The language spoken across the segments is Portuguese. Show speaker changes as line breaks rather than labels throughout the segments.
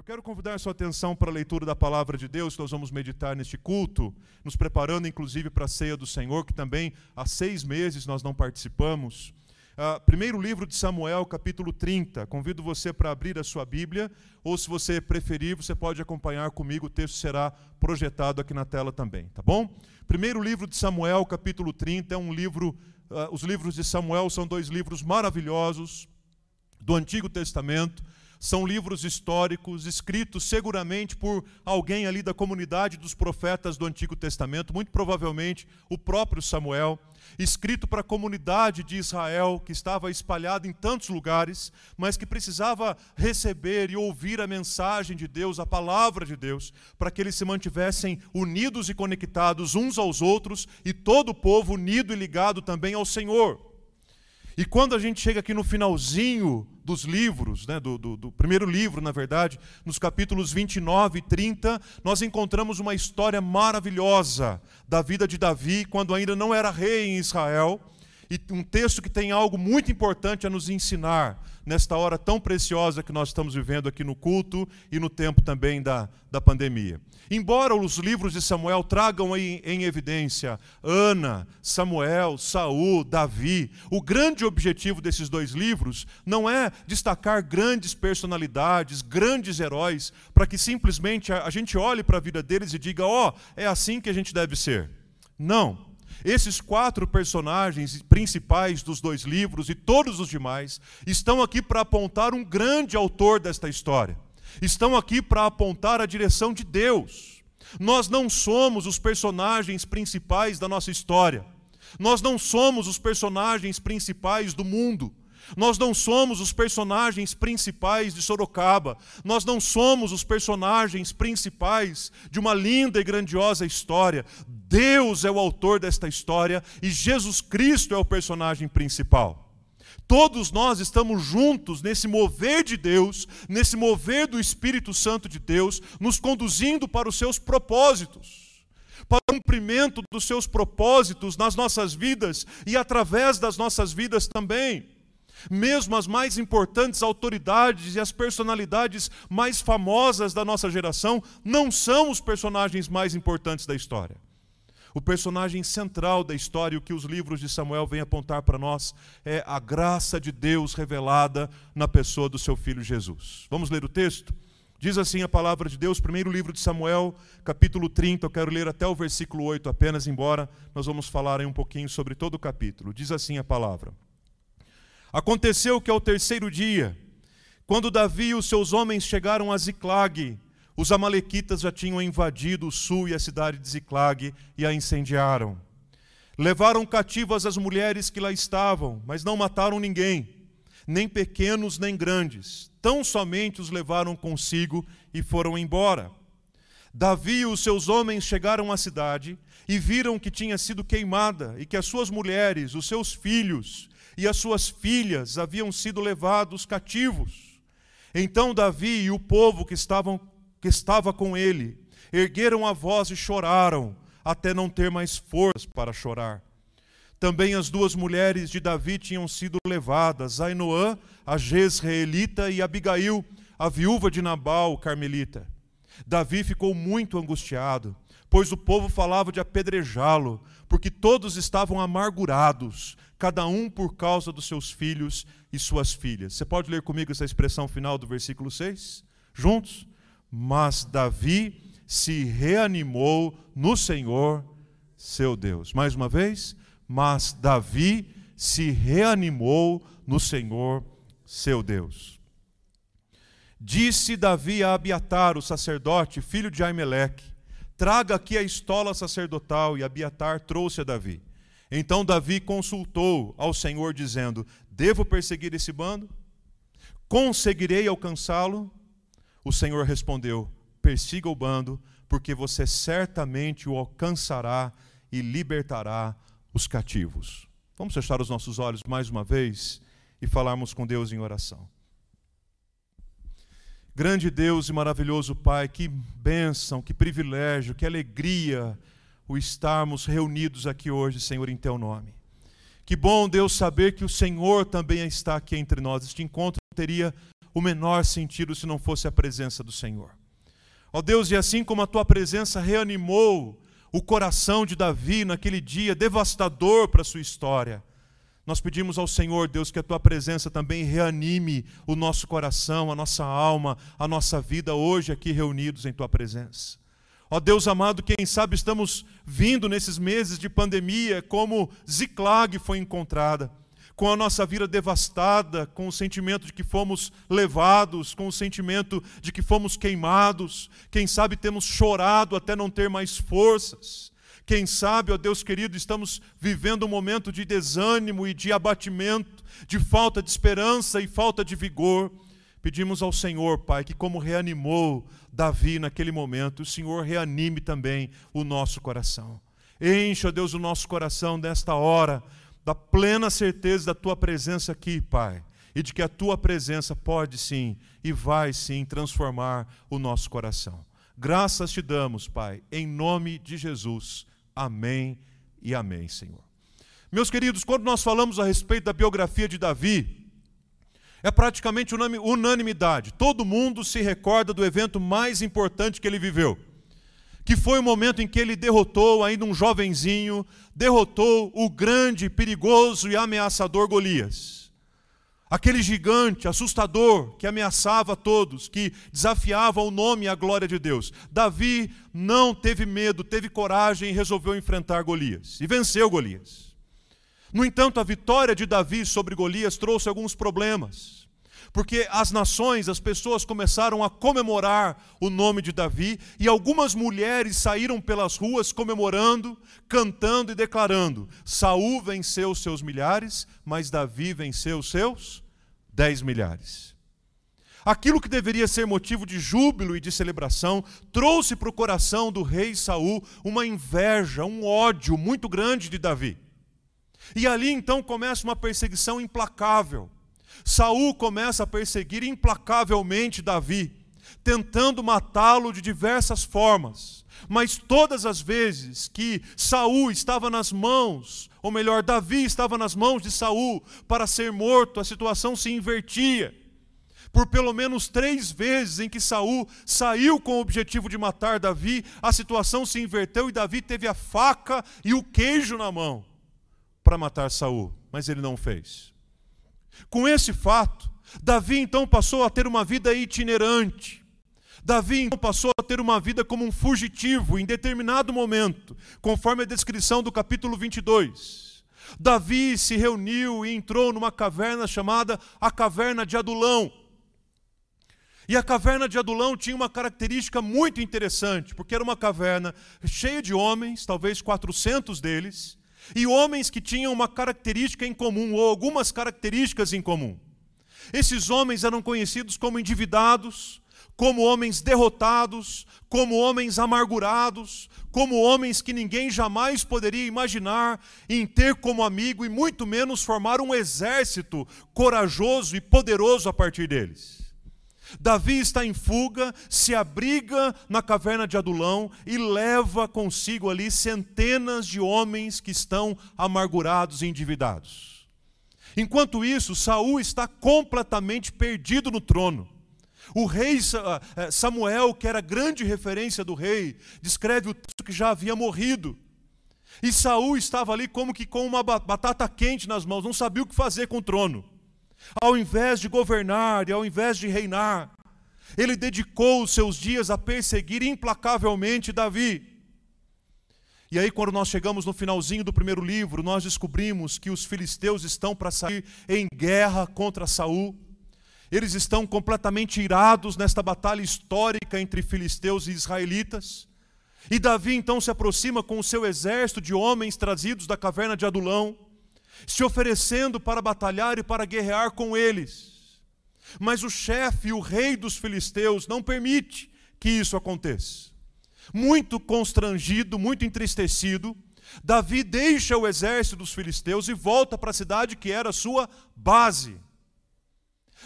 Eu quero convidar a sua atenção para a leitura da palavra de Deus que nós vamos meditar neste culto, nos preparando inclusive para a ceia do Senhor, que também há seis meses nós não participamos. Uh, primeiro livro de Samuel, capítulo 30. Convido você para abrir a sua Bíblia, ou se você preferir, você pode acompanhar comigo, o texto será projetado aqui na tela também, tá bom? Primeiro livro de Samuel, capítulo 30, é um livro, uh, os livros de Samuel são dois livros maravilhosos do Antigo Testamento são livros históricos escritos seguramente por alguém ali da comunidade dos profetas do Antigo Testamento, muito provavelmente o próprio Samuel, escrito para a comunidade de Israel que estava espalhada em tantos lugares, mas que precisava receber e ouvir a mensagem de Deus, a palavra de Deus, para que eles se mantivessem unidos e conectados uns aos outros e todo o povo unido e ligado também ao Senhor. E quando a gente chega aqui no finalzinho dos livros, né, do, do, do, primeiro livro, na verdade, nos capítulos 29 e 30, nós encontramos uma história maravilhosa da vida de Davi, quando ainda não era rei em Israel, e um texto que tem algo muito importante a nos ensinar nesta hora tão preciosa que nós estamos vivendo aqui no culto e no tempo também da, da pandemia. Embora os livros de Samuel tragam em, em evidência Ana, Samuel, Saul, Davi, o grande objetivo desses dois livros não é destacar grandes personalidades, grandes heróis, para que simplesmente a, a gente olhe para a vida deles e diga: ó, oh, é assim que a gente deve ser. Não. Esses quatro personagens principais dos dois livros e todos os demais estão aqui para apontar um grande autor desta história. Estão aqui para apontar a direção de Deus. Nós não somos os personagens principais da nossa história. Nós não somos os personagens principais do mundo. Nós não somos os personagens principais de Sorocaba. Nós não somos os personagens principais de uma linda e grandiosa história. Deus é o autor desta história e Jesus Cristo é o personagem principal. Todos nós estamos juntos nesse mover de Deus, nesse mover do Espírito Santo de Deus, nos conduzindo para os seus propósitos para o cumprimento dos seus propósitos nas nossas vidas e através das nossas vidas também. Mesmo as mais importantes autoridades e as personalidades mais famosas da nossa geração não são os personagens mais importantes da história. O personagem central da história, o que os livros de Samuel vêm apontar para nós, é a graça de Deus revelada na pessoa do seu filho Jesus. Vamos ler o texto? Diz assim a palavra de Deus, primeiro livro de Samuel, capítulo 30, eu quero ler até o versículo 8 apenas, embora nós vamos falar aí um pouquinho sobre todo o capítulo. Diz assim a palavra. Aconteceu que ao terceiro dia, quando Davi e os seus homens chegaram a Ziclag, os amalequitas já tinham invadido o sul e a cidade de Ziclag e a incendiaram. Levaram cativas as mulheres que lá estavam, mas não mataram ninguém, nem pequenos nem grandes. Tão somente os levaram consigo e foram embora. Davi e os seus homens chegaram à cidade e viram que tinha sido queimada e que as suas mulheres, os seus filhos e as suas filhas haviam sido levados cativos. Então Davi e o povo que, estavam, que estava com ele ergueram a voz e choraram, até não ter mais forças para chorar. Também as duas mulheres de Davi tinham sido levadas, Ainoã, a jezreelita, e Abigail, a viúva de Nabal, carmelita. Davi ficou muito angustiado, pois o povo falava de apedrejá-lo, porque todos estavam amargurados, cada um por causa dos seus filhos e suas filhas. Você pode ler comigo essa expressão final do versículo 6? Juntos? Mas Davi se reanimou no Senhor, seu Deus. Mais uma vez, mas Davi se reanimou no Senhor, seu Deus. Disse Davi a Abiatar, o sacerdote, filho de Aimeleque: Traga aqui a estola sacerdotal. E Abiatar trouxe a Davi. Então Davi consultou ao Senhor, dizendo: Devo perseguir esse bando? Conseguirei alcançá-lo? O Senhor respondeu: Persiga o bando, porque você certamente o alcançará e libertará os cativos. Vamos fechar os nossos olhos mais uma vez e falarmos com Deus em oração. Grande Deus e maravilhoso Pai, que bênção, que privilégio, que alegria o estarmos reunidos aqui hoje, Senhor, em Teu nome. Que bom, Deus, saber que o Senhor também está aqui entre nós. Este encontro teria o menor sentido se não fosse a presença do Senhor. Ó Deus, e assim como a tua presença reanimou o coração de Davi naquele dia devastador para a sua história, nós pedimos ao Senhor, Deus, que a tua presença também reanime o nosso coração, a nossa alma, a nossa vida hoje aqui reunidos em tua presença. Ó Deus amado, quem sabe estamos vindo nesses meses de pandemia como Ziclag foi encontrada com a nossa vida devastada, com o sentimento de que fomos levados, com o sentimento de que fomos queimados, quem sabe temos chorado até não ter mais forças. Quem sabe, ó Deus querido, estamos vivendo um momento de desânimo e de abatimento, de falta de esperança e falta de vigor. Pedimos ao Senhor, Pai, que como reanimou Davi naquele momento, o Senhor reanime também o nosso coração. Encha, Deus, o nosso coração nesta hora da plena certeza da tua presença aqui, Pai, e de que a tua presença pode sim e vai sim transformar o nosso coração. Graças te damos, Pai, em nome de Jesus. Amém e amém, Senhor. Meus queridos, quando nós falamos a respeito da biografia de Davi, é praticamente unanimidade. Todo mundo se recorda do evento mais importante que ele viveu que foi o momento em que ele derrotou, ainda um jovenzinho, derrotou o grande, perigoso e ameaçador Golias. Aquele gigante assustador que ameaçava todos, que desafiava o nome e a glória de Deus. Davi não teve medo, teve coragem e resolveu enfrentar Golias. E venceu Golias. No entanto, a vitória de Davi sobre Golias trouxe alguns problemas porque as nações, as pessoas começaram a comemorar o nome de Davi e algumas mulheres saíram pelas ruas comemorando, cantando e declarando: Saul venceu seus milhares, mas Davi venceu seus dez milhares. Aquilo que deveria ser motivo de júbilo e de celebração trouxe para o coração do rei Saul uma inveja, um ódio muito grande de Davi. E ali então começa uma perseguição implacável Saul começa a perseguir implacavelmente Davi, tentando matá-lo de diversas formas. Mas todas as vezes que Saul estava nas mãos, ou melhor, Davi estava nas mãos de Saul para ser morto, a situação se invertia. Por pelo menos três vezes em que Saul saiu com o objetivo de matar Davi, a situação se inverteu e Davi teve a faca e o queijo na mão para matar Saul, mas ele não fez. Com esse fato, Davi então passou a ter uma vida itinerante. Davi então passou a ter uma vida como um fugitivo em determinado momento, conforme a descrição do capítulo 22. Davi se reuniu e entrou numa caverna chamada a Caverna de Adulão. E a caverna de Adulão tinha uma característica muito interessante, porque era uma caverna cheia de homens, talvez 400 deles, e homens que tinham uma característica em comum, ou algumas características em comum. Esses homens eram conhecidos como endividados, como homens derrotados, como homens amargurados, como homens que ninguém jamais poderia imaginar em ter como amigo e muito menos formar um exército corajoso e poderoso a partir deles. Davi está em fuga, se abriga na caverna de Adulão e leva consigo ali centenas de homens que estão amargurados e endividados. Enquanto isso, Saul está completamente perdido no trono. O rei ah, eh, Samuel, que era grande referência do rei, descreve o texto que já havia morrido. E Saul estava ali como que com uma batata quente nas mãos, não sabia o que fazer com o trono. Ao invés de governar e ao invés de reinar, ele dedicou os seus dias a perseguir implacavelmente Davi. E aí, quando nós chegamos no finalzinho do primeiro livro, nós descobrimos que os filisteus estão para sair em guerra contra Saul. Eles estão completamente irados nesta batalha histórica entre filisteus e israelitas. E Davi então se aproxima com o seu exército de homens trazidos da caverna de Adulão se oferecendo para batalhar e para guerrear com eles. Mas o chefe, o rei dos filisteus, não permite que isso aconteça. Muito constrangido, muito entristecido, Davi deixa o exército dos filisteus e volta para a cidade que era sua base.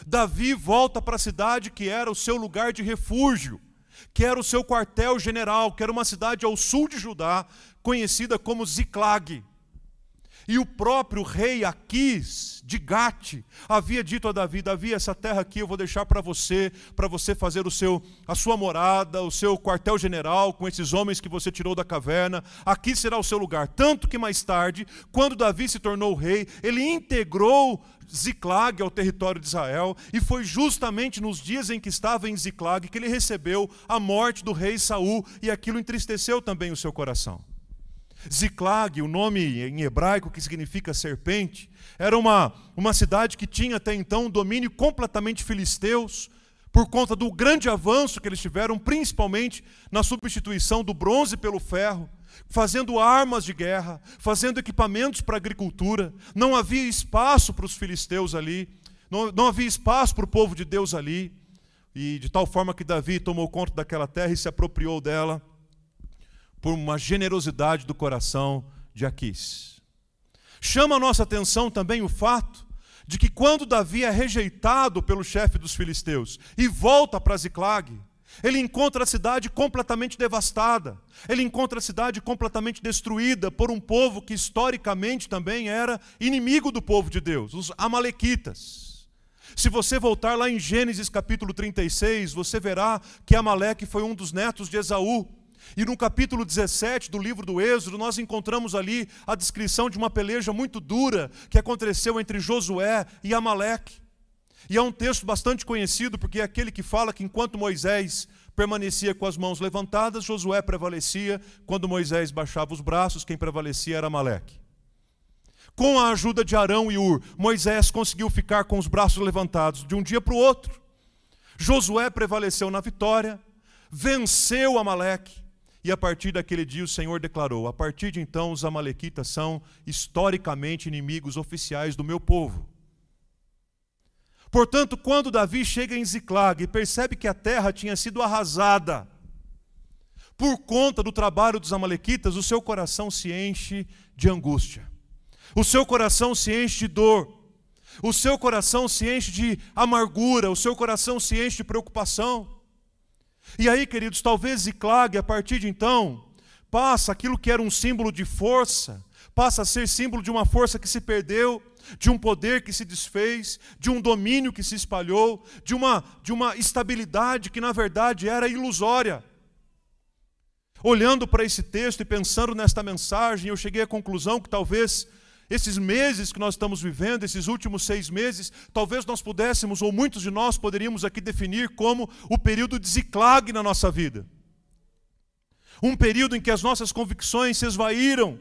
Davi volta para a cidade que era o seu lugar de refúgio, que era o seu quartel-general, que era uma cidade ao sul de Judá, conhecida como Ziclag. E o próprio rei Aquis, de Gate, havia dito a Davi: Davi, essa terra aqui eu vou deixar para você, para você fazer o seu, a sua morada, o seu quartel-general com esses homens que você tirou da caverna. Aqui será o seu lugar. Tanto que mais tarde, quando Davi se tornou rei, ele integrou Ziclag ao território de Israel, e foi justamente nos dias em que estava em Ziclag que ele recebeu a morte do rei Saul, e aquilo entristeceu também o seu coração. Ziclag, o nome em hebraico que significa serpente, era uma, uma cidade que tinha até então um domínio completamente filisteus, por conta do grande avanço que eles tiveram, principalmente na substituição do bronze pelo ferro, fazendo armas de guerra, fazendo equipamentos para a agricultura. Não havia espaço para os filisteus ali, não, não havia espaço para o povo de Deus ali. E de tal forma que Davi tomou conta daquela terra e se apropriou dela por uma generosidade do coração de Aquis. Chama a nossa atenção também o fato de que quando Davi é rejeitado pelo chefe dos filisteus e volta para Ziclag, ele encontra a cidade completamente devastada. Ele encontra a cidade completamente destruída por um povo que historicamente também era inimigo do povo de Deus, os amalequitas. Se você voltar lá em Gênesis capítulo 36, você verá que Amaleque foi um dos netos de Esaú. E no capítulo 17 do livro do Êxodo, nós encontramos ali a descrição de uma peleja muito dura que aconteceu entre Josué e Amaleque. E é um texto bastante conhecido, porque é aquele que fala que enquanto Moisés permanecia com as mãos levantadas, Josué prevalecia, quando Moisés baixava os braços, quem prevalecia era Amaleque. Com a ajuda de Arão e Ur, Moisés conseguiu ficar com os braços levantados de um dia para o outro. Josué prevaleceu na vitória, venceu Amaleque, e a partir daquele dia o Senhor declarou: a partir de então os Amalequitas são historicamente inimigos oficiais do meu povo. Portanto, quando Davi chega em Ziclag e percebe que a terra tinha sido arrasada por conta do trabalho dos Amalequitas, o seu coração se enche de angústia, o seu coração se enche de dor, o seu coração se enche de amargura, o seu coração se enche de preocupação. E aí, queridos, talvez Ziclag, a partir de então, passa aquilo que era um símbolo de força, passa a ser símbolo de uma força que se perdeu, de um poder que se desfez, de um domínio que se espalhou, de uma, de uma estabilidade que na verdade era ilusória. Olhando para esse texto e pensando nesta mensagem, eu cheguei à conclusão que talvez esses meses que nós estamos vivendo, esses últimos seis meses, talvez nós pudéssemos, ou muitos de nós poderíamos aqui definir como o período de ziclague na nossa vida. Um período em que as nossas convicções se esvaíram,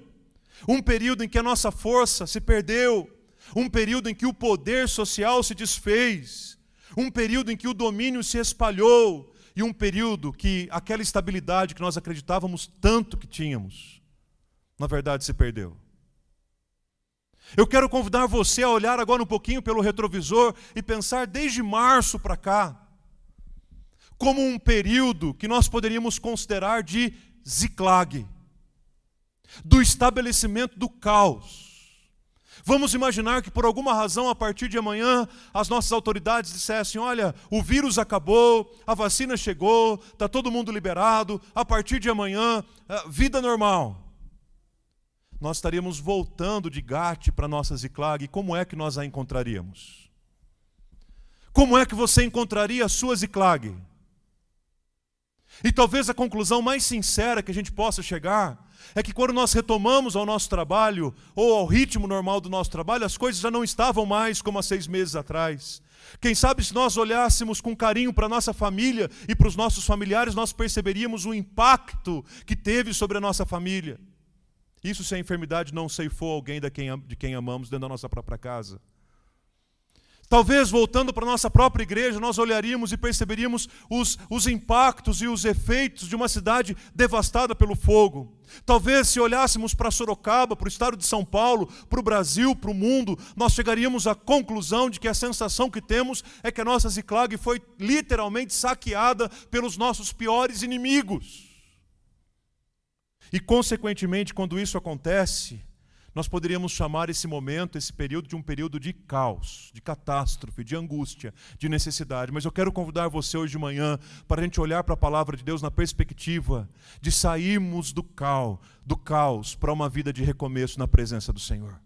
um período em que a nossa força se perdeu, um período em que o poder social se desfez, um período em que o domínio se espalhou, e um período que aquela estabilidade que nós acreditávamos tanto que tínhamos, na verdade se perdeu. Eu quero convidar você a olhar agora um pouquinho pelo retrovisor e pensar desde março para cá, como um período que nós poderíamos considerar de ziclague, do estabelecimento do caos. Vamos imaginar que por alguma razão, a partir de amanhã, as nossas autoridades dissessem: olha, o vírus acabou, a vacina chegou, está todo mundo liberado, a partir de amanhã, eh, vida normal nós estaríamos voltando de Gate para nossa Ziclag, como é que nós a encontraríamos? Como é que você encontraria a sua Ziclag? E talvez a conclusão mais sincera que a gente possa chegar é que quando nós retomamos ao nosso trabalho, ou ao ritmo normal do nosso trabalho, as coisas já não estavam mais como há seis meses atrás. Quem sabe se nós olhássemos com carinho para a nossa família e para os nossos familiares, nós perceberíamos o impacto que teve sobre a nossa família. Isso se a enfermidade não ceifou alguém de quem, de quem amamos dentro da nossa própria casa. Talvez, voltando para a nossa própria igreja, nós olharíamos e perceberíamos os, os impactos e os efeitos de uma cidade devastada pelo fogo. Talvez, se olhássemos para Sorocaba, para o estado de São Paulo, para o Brasil, para o mundo, nós chegaríamos à conclusão de que a sensação que temos é que a nossa Ziclag foi literalmente saqueada pelos nossos piores inimigos. E, consequentemente, quando isso acontece, nós poderíamos chamar esse momento, esse período, de um período de caos, de catástrofe, de angústia, de necessidade. Mas eu quero convidar você hoje de manhã para a gente olhar para a palavra de Deus na perspectiva de sairmos do caos, do caos para uma vida de recomeço na presença do Senhor.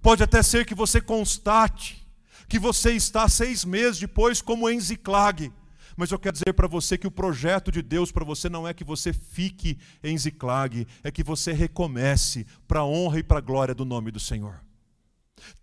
Pode até ser que você constate que você está seis meses depois como em Ziclag. Mas eu quero dizer para você que o projeto de Deus para você não é que você fique em Ziclag, é que você recomece para a honra e para a glória do nome do Senhor.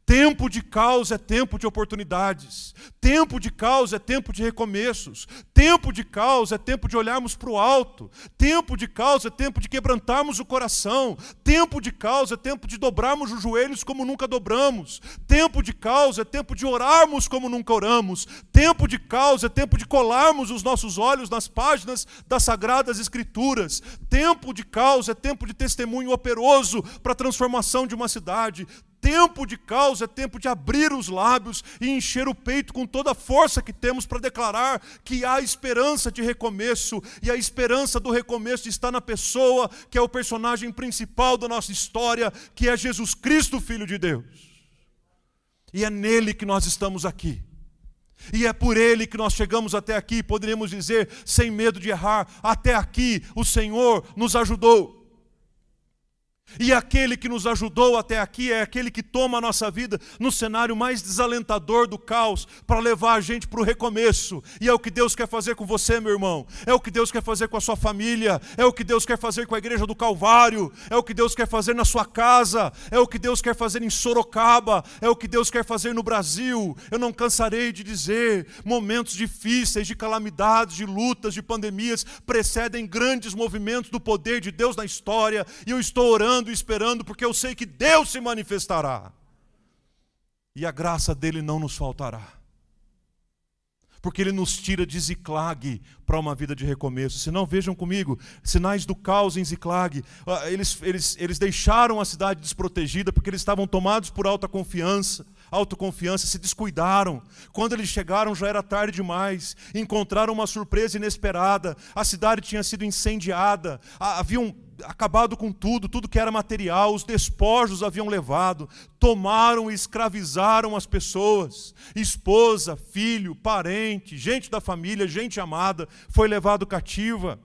Tempo de caos é tempo de oportunidades. Tempo de caos é tempo de recomeços. Tempo de caos é tempo de olharmos para o alto. Tempo de caos é tempo de quebrantarmos o coração. Tempo de caos é tempo de dobrarmos os joelhos como nunca dobramos. Tempo de caos é tempo de orarmos como nunca oramos. Tempo de caos é tempo de colarmos os nossos olhos nas páginas das sagradas escrituras. Tempo de caos é tempo de testemunho operoso para a transformação de uma cidade tempo de caos é tempo de abrir os lábios e encher o peito com toda a força que temos para declarar que há esperança de recomeço, e a esperança do recomeço está na pessoa que é o personagem principal da nossa história, que é Jesus Cristo, Filho de Deus. E é nele que nós estamos aqui. E é por ele que nós chegamos até aqui, poderíamos dizer, sem medo de errar, até aqui o Senhor nos ajudou. E aquele que nos ajudou até aqui é aquele que toma a nossa vida no cenário mais desalentador do caos para levar a gente para o recomeço. E é o que Deus quer fazer com você, meu irmão. É o que Deus quer fazer com a sua família. É o que Deus quer fazer com a igreja do Calvário. É o que Deus quer fazer na sua casa. É o que Deus quer fazer em Sorocaba. É o que Deus quer fazer no Brasil. Eu não cansarei de dizer: momentos difíceis, de calamidades, de lutas, de pandemias precedem grandes movimentos do poder de Deus na história. E eu estou orando orando esperando, porque eu sei que Deus se manifestará. E a graça dele não nos faltará. Porque ele nos tira de Ziclag para uma vida de recomeço. Se não, vejam comigo, sinais do caos em Ziclag. Ah, eles, eles, eles deixaram a cidade desprotegida porque eles estavam tomados por alta confiança autoconfiança, se descuidaram. Quando eles chegaram já era tarde demais. Encontraram uma surpresa inesperada. A cidade tinha sido incendiada. Haviam acabado com tudo, tudo que era material, os despojos haviam levado, tomaram e escravizaram as pessoas, esposa, filho, parente, gente da família, gente amada, foi levado cativa.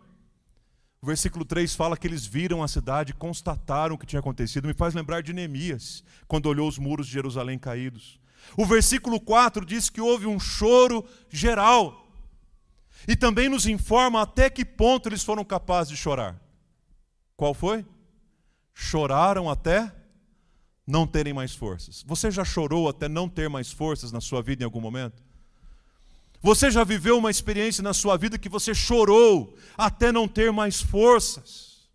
O versículo 3 fala que eles viram a cidade, constataram o que tinha acontecido, me faz lembrar de Neemias, quando olhou os muros de Jerusalém caídos. O versículo 4 diz que houve um choro geral. E também nos informa até que ponto eles foram capazes de chorar. Qual foi? Choraram até não terem mais forças. Você já chorou até não ter mais forças na sua vida em algum momento? Você já viveu uma experiência na sua vida que você chorou até não ter mais forças?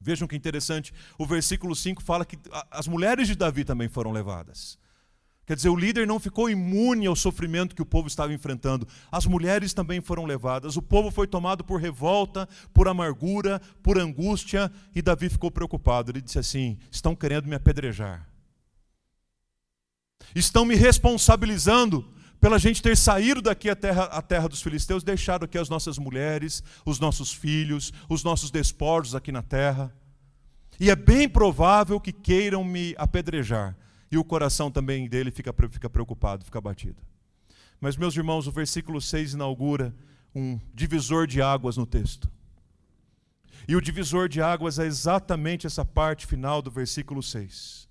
Vejam que interessante, o versículo 5 fala que as mulheres de Davi também foram levadas. Quer dizer, o líder não ficou imune ao sofrimento que o povo estava enfrentando. As mulheres também foram levadas. O povo foi tomado por revolta, por amargura, por angústia, e Davi ficou preocupado. Ele disse assim: Estão querendo me apedrejar. Estão me responsabilizando pela gente ter saído daqui à terra, à terra dos filisteus, deixado aqui as nossas mulheres, os nossos filhos, os nossos despojos aqui na terra. E é bem provável que queiram me apedrejar e o coração também dele fica, fica preocupado, fica batido. Mas, meus irmãos, o versículo 6 inaugura um divisor de águas no texto. E o divisor de águas é exatamente essa parte final do versículo 6.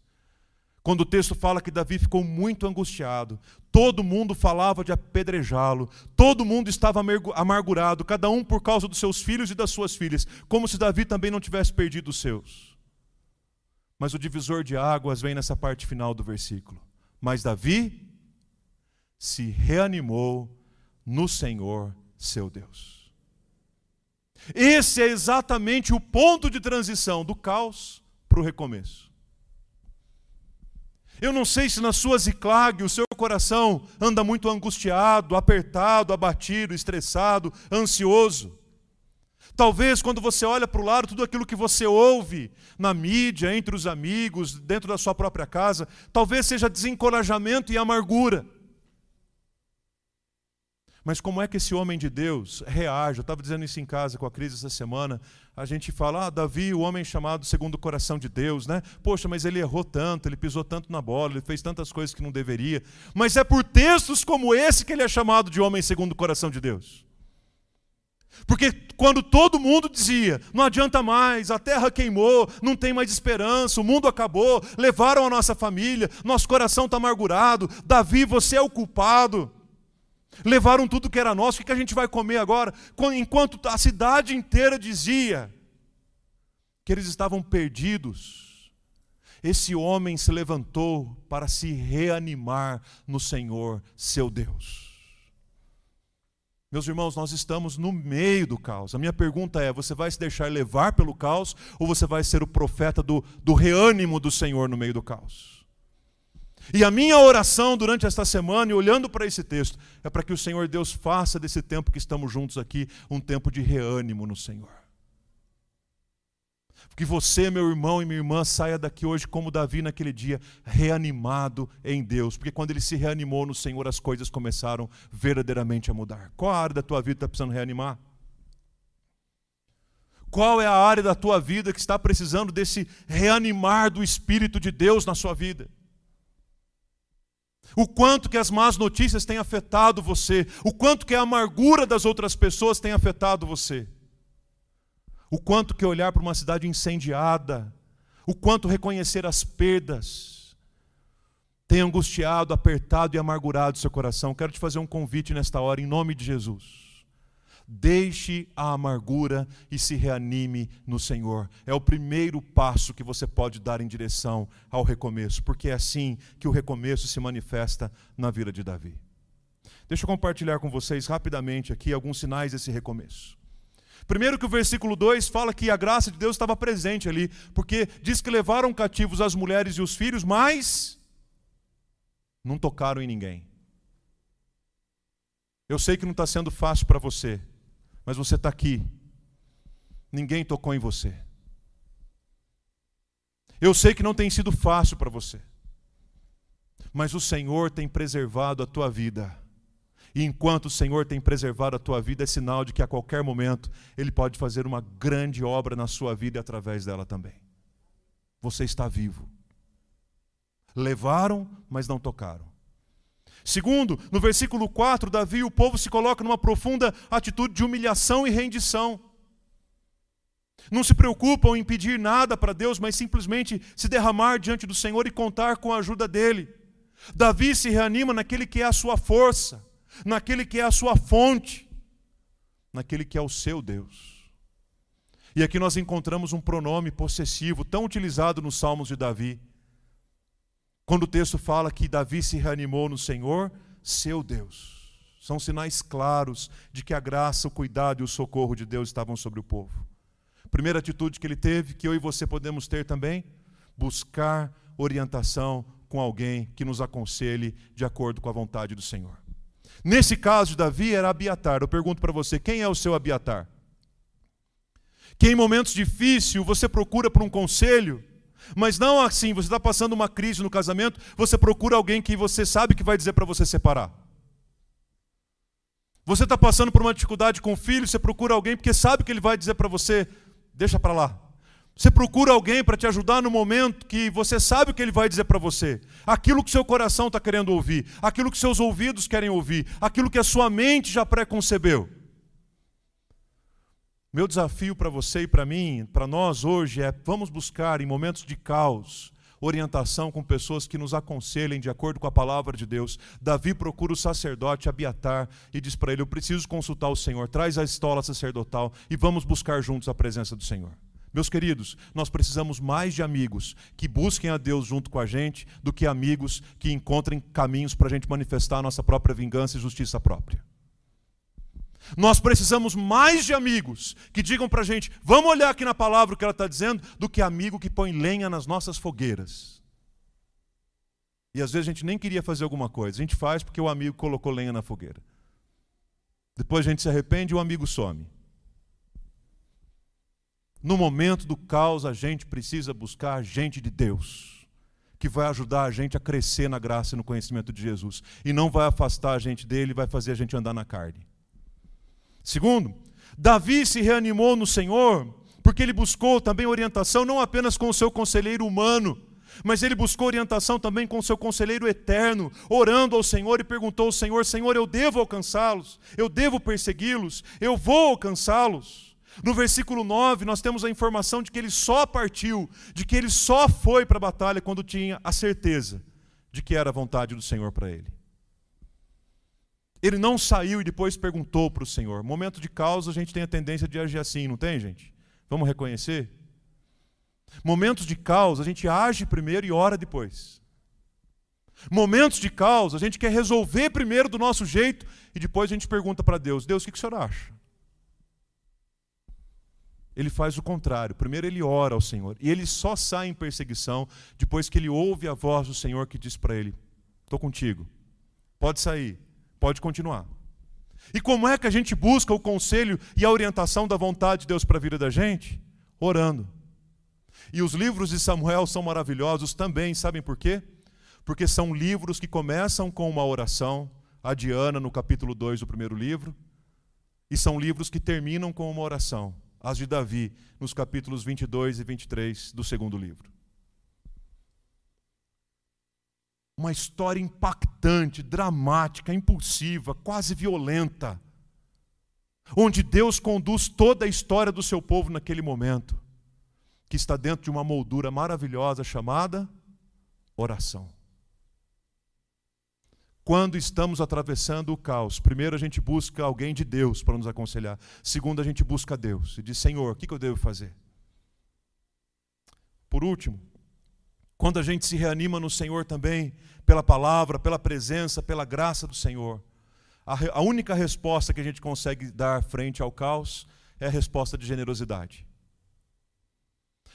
Quando o texto fala que Davi ficou muito angustiado, todo mundo falava de apedrejá-lo, todo mundo estava amargurado, cada um por causa dos seus filhos e das suas filhas, como se Davi também não tivesse perdido os seus. Mas o divisor de águas vem nessa parte final do versículo. Mas Davi se reanimou no Senhor seu Deus. Esse é exatamente o ponto de transição do caos para o recomeço. Eu não sei se na sua ziclag o seu coração anda muito angustiado, apertado, abatido, estressado, ansioso. Talvez quando você olha para o lado, tudo aquilo que você ouve na mídia, entre os amigos, dentro da sua própria casa, talvez seja desencorajamento e amargura. Mas como é que esse homem de Deus reage? Eu estava dizendo isso em casa com a crise essa semana. A gente fala, ah, Davi, o homem chamado segundo o coração de Deus, né? Poxa, mas ele errou tanto, ele pisou tanto na bola, ele fez tantas coisas que não deveria. Mas é por textos como esse que ele é chamado de homem segundo o coração de Deus. Porque quando todo mundo dizia, não adianta mais, a terra queimou, não tem mais esperança, o mundo acabou, levaram a nossa família, nosso coração está amargurado, Davi, você é o culpado. Levaram tudo que era nosso, o que a gente vai comer agora? Enquanto a cidade inteira dizia que eles estavam perdidos, esse homem se levantou para se reanimar no Senhor, seu Deus. Meus irmãos, nós estamos no meio do caos. A minha pergunta é: você vai se deixar levar pelo caos ou você vai ser o profeta do, do reânimo do Senhor no meio do caos? E a minha oração durante esta semana, e olhando para esse texto, é para que o Senhor Deus faça desse tempo que estamos juntos aqui um tempo de reânimo no Senhor. Que você, meu irmão e minha irmã, saia daqui hoje como Davi naquele dia, reanimado em Deus. Porque quando ele se reanimou no Senhor, as coisas começaram verdadeiramente a mudar. Qual a área da tua vida está precisando reanimar? Qual é a área da tua vida que está precisando desse reanimar do Espírito de Deus na sua vida? O quanto que as más notícias têm afetado você, o quanto que a amargura das outras pessoas tem afetado você. O quanto que olhar para uma cidade incendiada, o quanto reconhecer as perdas, tem angustiado, apertado e amargurado seu coração. Quero te fazer um convite nesta hora, em nome de Jesus. Deixe a amargura e se reanime no Senhor. É o primeiro passo que você pode dar em direção ao recomeço, porque é assim que o recomeço se manifesta na vida de Davi. Deixa eu compartilhar com vocês rapidamente aqui alguns sinais desse recomeço. Primeiro que o versículo 2 fala que a graça de Deus estava presente ali, porque diz que levaram cativos as mulheres e os filhos, mas não tocaram em ninguém. Eu sei que não está sendo fácil para você, mas você está aqui. Ninguém tocou em você. Eu sei que não tem sido fácil para você, mas o Senhor tem preservado a tua vida. E enquanto o Senhor tem preservado a tua vida, é sinal de que a qualquer momento Ele pode fazer uma grande obra na sua vida e através dela também. Você está vivo. Levaram, mas não tocaram. Segundo, no versículo 4, Davi, o povo se coloca numa profunda atitude de humilhação e rendição. Não se preocupam em pedir nada para Deus, mas simplesmente se derramar diante do Senhor e contar com a ajuda dele. Davi se reanima naquele que é a sua força naquele que é a sua fonte, naquele que é o seu Deus. E aqui nós encontramos um pronome possessivo tão utilizado nos Salmos de Davi. Quando o texto fala que Davi se reanimou no Senhor, seu Deus. São sinais claros de que a graça, o cuidado e o socorro de Deus estavam sobre o povo. Primeira atitude que ele teve, que eu e você podemos ter também, buscar orientação com alguém que nos aconselhe de acordo com a vontade do Senhor. Nesse caso Davi era Abiatar. Eu pergunto para você, quem é o seu Abiatar? Que em momentos difíceis você procura por um conselho, mas não assim, você está passando uma crise no casamento, você procura alguém que você sabe que vai dizer para você separar. Você está passando por uma dificuldade com o filho, você procura alguém porque sabe que ele vai dizer para você, deixa para lá. Você procura alguém para te ajudar no momento que você sabe o que ele vai dizer para você. Aquilo que seu coração está querendo ouvir, aquilo que seus ouvidos querem ouvir, aquilo que a sua mente já preconcebeu. Meu desafio para você e para mim, para nós hoje, é vamos buscar em momentos de caos orientação com pessoas que nos aconselhem de acordo com a palavra de Deus. Davi procura o sacerdote Abiatar e diz para ele: Eu preciso consultar o Senhor, traz a estola sacerdotal e vamos buscar juntos a presença do Senhor. Meus queridos, nós precisamos mais de amigos que busquem a Deus junto com a gente do que amigos que encontrem caminhos para a gente manifestar a nossa própria vingança e justiça própria. Nós precisamos mais de amigos que digam para a gente, vamos olhar aqui na palavra o que ela está dizendo, do que amigo que põe lenha nas nossas fogueiras. E às vezes a gente nem queria fazer alguma coisa, a gente faz porque o amigo colocou lenha na fogueira. Depois a gente se arrepende e o amigo some. No momento do caos, a gente precisa buscar gente de Deus, que vai ajudar a gente a crescer na graça e no conhecimento de Jesus, e não vai afastar a gente dele, vai fazer a gente andar na carne. Segundo, Davi se reanimou no Senhor, porque ele buscou também orientação não apenas com o seu conselheiro humano, mas ele buscou orientação também com seu conselheiro eterno, orando ao Senhor e perguntou ao Senhor: Senhor, eu devo alcançá-los, eu devo persegui-los, eu vou alcançá-los. No versículo 9, nós temos a informação de que ele só partiu, de que ele só foi para a batalha quando tinha a certeza de que era a vontade do Senhor para ele. Ele não saiu e depois perguntou para o Senhor. Momento de causa, a gente tem a tendência de agir assim, não tem, gente? Vamos reconhecer? Momentos de caos, a gente age primeiro e ora depois. Momentos de caos, a gente quer resolver primeiro do nosso jeito e depois a gente pergunta para Deus: Deus, o que o senhor acha? Ele faz o contrário. Primeiro ele ora ao Senhor. E ele só sai em perseguição depois que ele ouve a voz do Senhor que diz para ele: Estou contigo. Pode sair. Pode continuar. E como é que a gente busca o conselho e a orientação da vontade de Deus para a vida da gente? Orando. E os livros de Samuel são maravilhosos também, sabem por quê? Porque são livros que começam com uma oração, a Diana no capítulo 2 do primeiro livro, e são livros que terminam com uma oração, as de Davi, nos capítulos 22 e 23 do segundo livro. Uma história impactante, dramática, impulsiva, quase violenta, onde Deus conduz toda a história do seu povo naquele momento que está dentro de uma moldura maravilhosa chamada oração. Quando estamos atravessando o caos, primeiro a gente busca alguém de Deus para nos aconselhar. Segundo, a gente busca Deus e diz: Senhor, o que eu devo fazer? Por último, quando a gente se reanima no Senhor também, pela palavra, pela presença, pela graça do Senhor, a, única resposta que a gente consegue dar frente ao caos é a resposta de generosidade.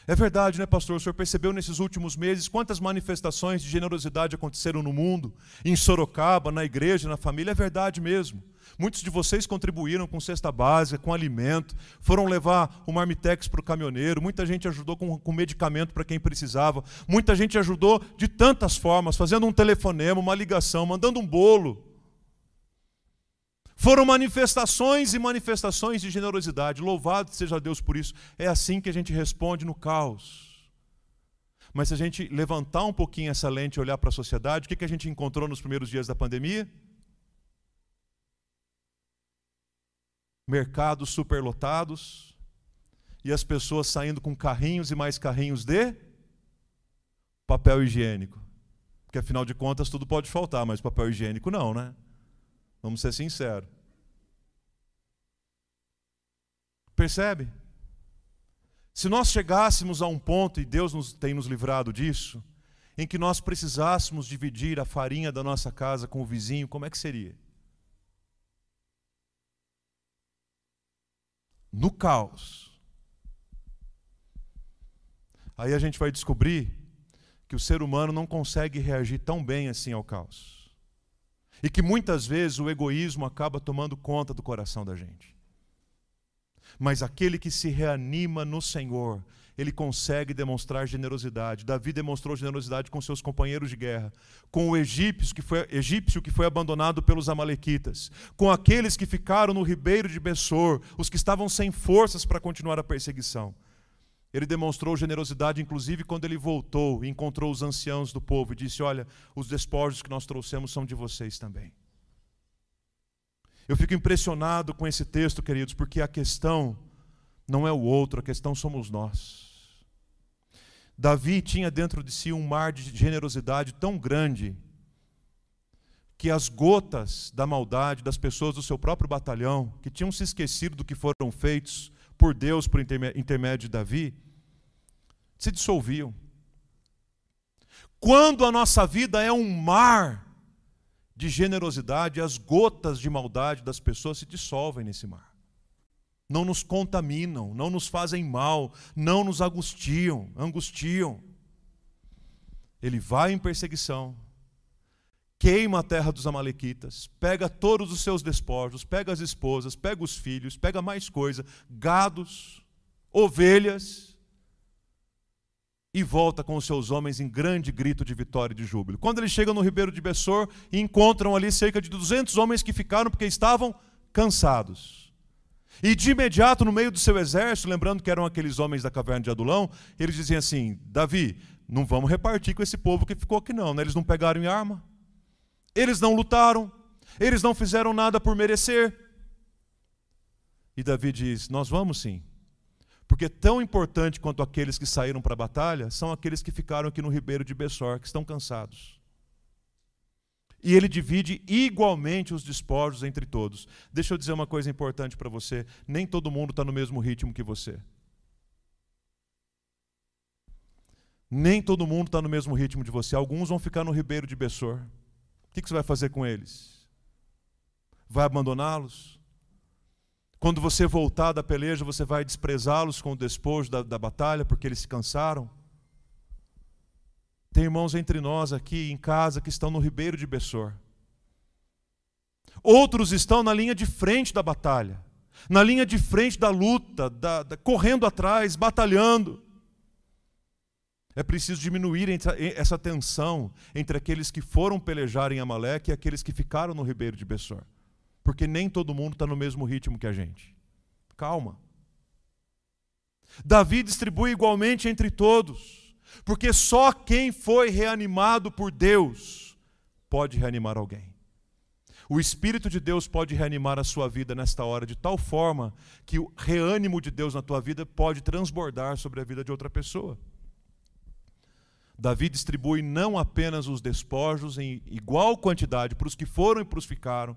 É verdade, né, pastor? O senhor percebeu nesses últimos meses quantas manifestações de generosidade aconteceram no mundo, em Sorocaba, na igreja, na família? É verdade mesmo. Muitos de vocês contribuíram com cesta básica, com alimento, foram levar o marmitex para o caminhoneiro, muita gente ajudou com, com medicamento para quem precisava, muita gente ajudou de tantas formas, fazendo um telefonema, uma ligação, mandando um bolo. Foram manifestações e manifestações de generosidade. Louvado seja Deus por isso. É assim que a gente responde no caos. Mas se a gente levantar um pouquinho essa lente e olhar para a sociedade, o que a gente encontrou nos primeiros dias da pandemia? Mercados superlotados e as pessoas saindo com carrinhos e mais carrinhos de papel higiênico. Porque afinal de contas tudo pode faltar, mas papel higiênico não, né? Vamos ser sinceros. Percebe? Se nós chegássemos a um ponto, e Deus nos, tem nos livrado disso, em que nós precisássemos dividir a farinha da nossa casa com o vizinho, como é que seria? No caos. Aí a gente vai descobrir que o ser humano não consegue reagir tão bem assim ao caos. E que muitas vezes o egoísmo acaba tomando conta do coração da gente. Mas aquele que se reanima no Senhor, ele consegue demonstrar generosidade. Davi demonstrou generosidade com seus companheiros de guerra, com o egípcio que foi, egípcio que foi abandonado pelos amalequitas, com aqueles que ficaram no ribeiro de Bessor, os que estavam sem forças para continuar a perseguição. Ele demonstrou generosidade, inclusive, quando ele voltou e encontrou os anciãos do povo e disse: Olha, os despojos que nós trouxemos são de vocês também. Eu fico impressionado com esse texto, queridos, porque a questão não é o outro, a questão somos nós. Davi tinha dentro de si um mar de generosidade tão grande que as gotas da maldade das pessoas do seu próprio batalhão, que tinham se esquecido do que foram feitos, por Deus por intermédio de Davi, se dissolviam. Quando a nossa vida é um mar de generosidade, as gotas de maldade das pessoas se dissolvem nesse mar. Não nos contaminam, não nos fazem mal, não nos angustiam, angustiam. Ele vai em perseguição, queima a terra dos Amalequitas, pega todos os seus despojos, pega as esposas, pega os filhos, pega mais coisa, gados, ovelhas, e volta com os seus homens em grande grito de vitória e de júbilo. Quando eles chegam no ribeiro de Bessor, encontram ali cerca de 200 homens que ficaram porque estavam cansados. E de imediato, no meio do seu exército, lembrando que eram aqueles homens da caverna de Adulão, eles diziam assim: Davi, não vamos repartir com esse povo que ficou aqui, não. Né? Eles não pegaram em arma, eles não lutaram, eles não fizeram nada por merecer. E Davi diz: Nós vamos sim. Porque tão importante quanto aqueles que saíram para a batalha são aqueles que ficaram aqui no ribeiro de Bessor, que estão cansados. E ele divide igualmente os despojos entre todos. Deixa eu dizer uma coisa importante para você: nem todo mundo está no mesmo ritmo que você. Nem todo mundo está no mesmo ritmo de você. Alguns vão ficar no ribeiro de Bessor. O que, você vai fazer com eles? Vai abandoná-los? Quando você voltar da peleja, você vai desprezá-los com o despojo da, da batalha, porque eles se cansaram? Tem irmãos entre nós aqui em casa que estão no ribeiro de Bessor. Outros estão na linha de frente da batalha, na linha de frente da luta, da, da, correndo atrás, batalhando. É preciso diminuir essa tensão entre aqueles que foram pelejar em Amaleque e aqueles que ficaram no ribeiro de Bessor. Porque nem todo mundo está no mesmo ritmo que a gente. Calma. Davi distribui igualmente entre todos, porque só quem foi reanimado por Deus pode reanimar alguém. O Espírito de Deus pode reanimar a sua vida nesta hora de tal forma que o reânimo de Deus na tua vida pode transbordar sobre a vida de outra pessoa. Davi distribui não apenas os despojos em igual quantidade para os que foram e para os que ficaram,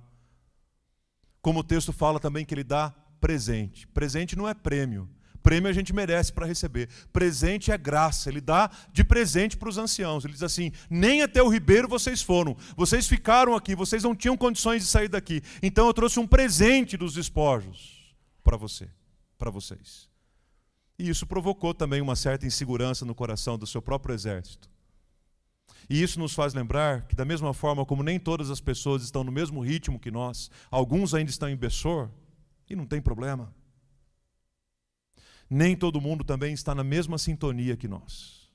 como o texto fala também que ele dá presente. Presente não é prêmio. Prêmio a gente merece para receber. Presente é graça. Ele dá de presente para os anciãos. Ele diz assim: nem até o ribeiro vocês foram. Vocês ficaram aqui. Vocês não tinham condições de sair daqui. Então eu trouxe um presente dos despojos para você, para vocês. E isso provocou também uma certa insegurança no coração do seu próprio exército. E isso nos faz lembrar que, da mesma forma como nem todas as pessoas estão no mesmo ritmo que nós, alguns ainda estão em Bessor, e não tem problema. Nem todo mundo também está na mesma sintonia que nós.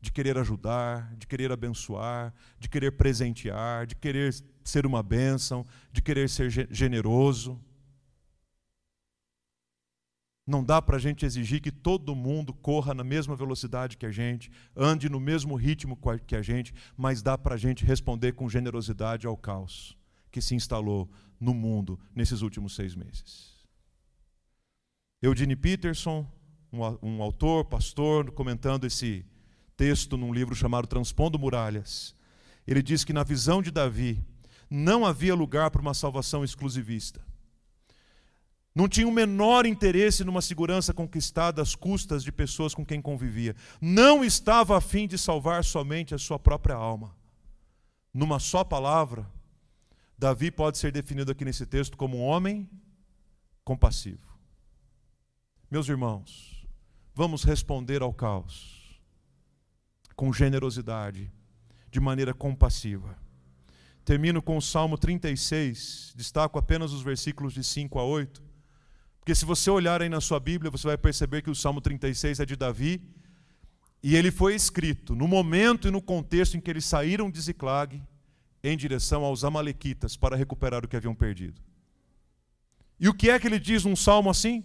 De querer ajudar, de querer abençoar, de querer presentear, de querer ser uma bênção, de querer ser generoso. Não dá para a gente exigir que todo mundo corra na mesma velocidade que a gente, ande no mesmo ritmo que a gente, mas dá para a gente responder com generosidade ao caos que se instalou no mundo nesses últimos seis meses. Eugene Peterson, um, autor, pastor, comentando esse texto num livro chamado Transpondo Muralhas, ele diz que na visão de Davi não havia lugar para uma salvação exclusivista. Não tinha o menor interesse numa segurança conquistada às custas de pessoas com quem convivia. Não estava a fim de salvar somente a sua própria alma. Numa só palavra, Davi pode ser definido aqui nesse texto como um homem compassivo. Meus irmãos, vamos responder ao caos com generosidade, de maneira compassiva. Termino com o Salmo 36, destaco apenas os versículos de 5 a 8 porque se você olhar aí na sua Bíblia, você vai perceber que o Salmo 36 é de Davi, e ele foi escrito no momento e no contexto em que eles saíram de Ziclag em direção aos amalequitas para recuperar o que haviam perdido. E o que é que ele diz num salmo assim?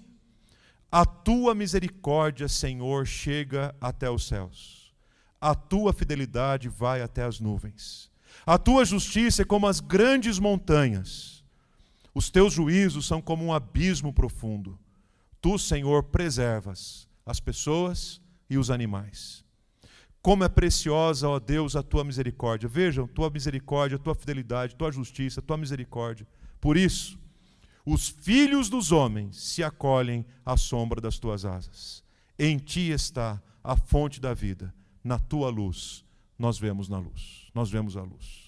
A tua misericórdia, Senhor, chega até os céus. A tua fidelidade vai até as nuvens. A tua justiça é como as grandes montanhas. Os teus juízos são como um abismo profundo. Tu, Senhor, preservas as pessoas e os animais. Como é preciosa, ó Deus, a tua misericórdia. Vejam, tua misericórdia, tua fidelidade, tua justiça, tua misericórdia. Por isso, os filhos dos homens se acolhem à sombra das tuas asas. Em ti está a fonte da vida. Na tua luz, nós vemos na luz. Nós vemos a luz.